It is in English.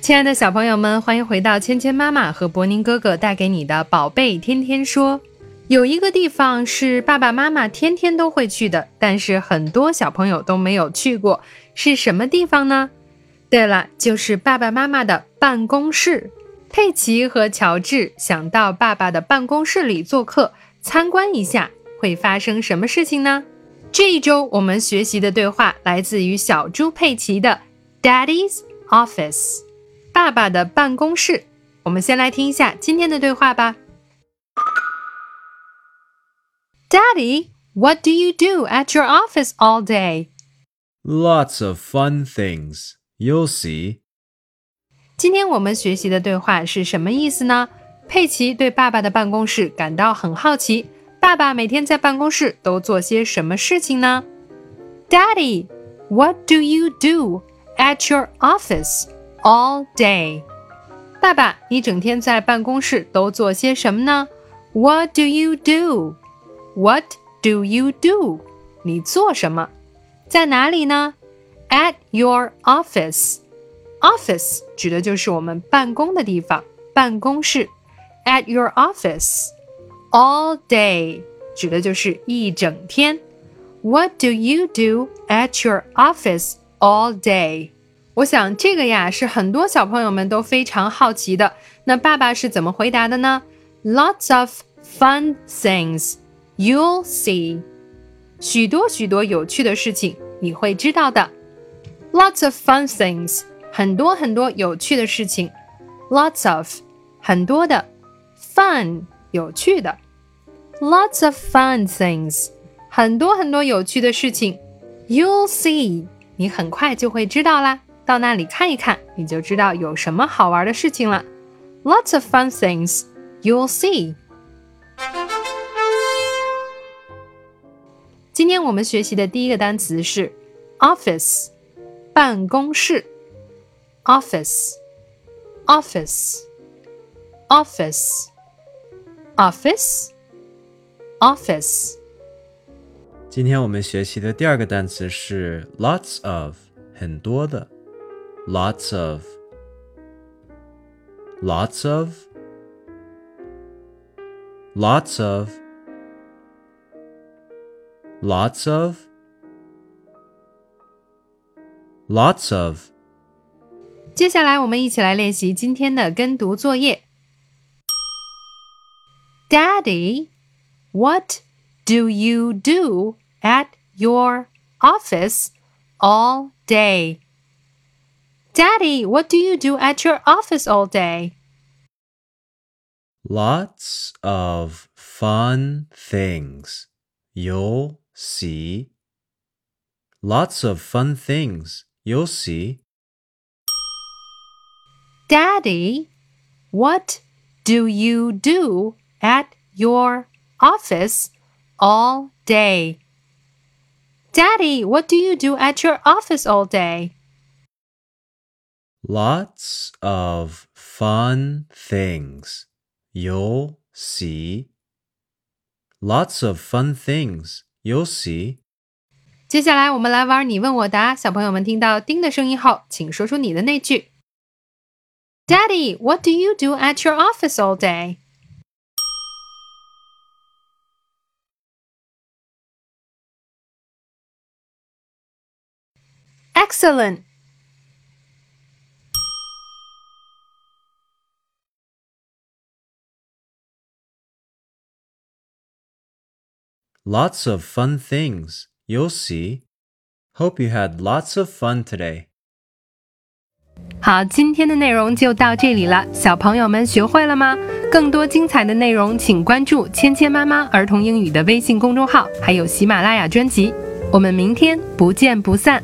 亲爱的小朋友们，欢迎回到芊芊妈妈和博宁哥哥带给你的宝贝天天说。有一个地方是爸爸妈妈天天都会去的，但是很多小朋友都没有去过，是什么地方呢？对了，就是爸爸妈妈的办公室。佩奇和乔治想到爸爸的办公室里做客，参观一下，会发生什么事情呢？这一周我们学习的对话来自于小猪佩奇的 Daddy's Office。爸爸的办公室。我们先来听一下今天的对话吧。Daddy, what do you do at your office all day? Lots of fun things. You'll see. 今天我们学习的对话是什么意思呢？佩奇对爸爸的办公室感到很好奇。爸爸每天在办公室都做些什么事情呢？Daddy, what do you do at your office all day? 爸爸，你整天在办公室都做些什么呢？What do you do? What do you do? 你做什么？在哪里呢？At your office. Office 指的就是我们办公的地方，办公室。At your office. All day 指的就是一整天。What do you do at your office all day? 我想这个呀是很多小朋友们都非常好奇的。那爸爸是怎么回答的呢？Lots of fun things you'll see，许多许多有趣的事情你会知道的。Lots of fun things，很多很多有趣的事情。Lots of，很多的，fun，有趣的。Lots of fun things，很多很多有趣的事情。You'll see，你很快就会知道啦。 到那里看一看，你就知道有什么好玩的事情了。Lots of fun things you'll see。今天我们学习的第一个单词是 office，办公室。office，office，office，office。今天我们学习的第二个单词是 lots of，很多的。 Lots of. Lots of. Lots of. Lots of. Lots of. 接下来，我们一起来练习今天的跟读作业。Daddy, what do you do at your office all day? Daddy, what do you do at your office all day? Lots of fun things. You'll see. Lots of fun things. You'll see. Daddy, what do you do at your office all day? Daddy, what do you do at your office all day? Lots of fun things. You'll see. Lots of fun things. You'll see. 接下来我们来玩你问我答。小朋友们听到丁的声音后，请说出你的那句。Daddy, what do you do at your office all day? Excellent. Lots of fun things. You'll see. Hope you had lots of fun today. 好，今天的内容就到这里了，小朋友们学会了吗？更多精彩的内容，请关注“芊芊妈妈儿童英语”的微信公众号，还有喜马拉雅专辑。我们明天不见不散。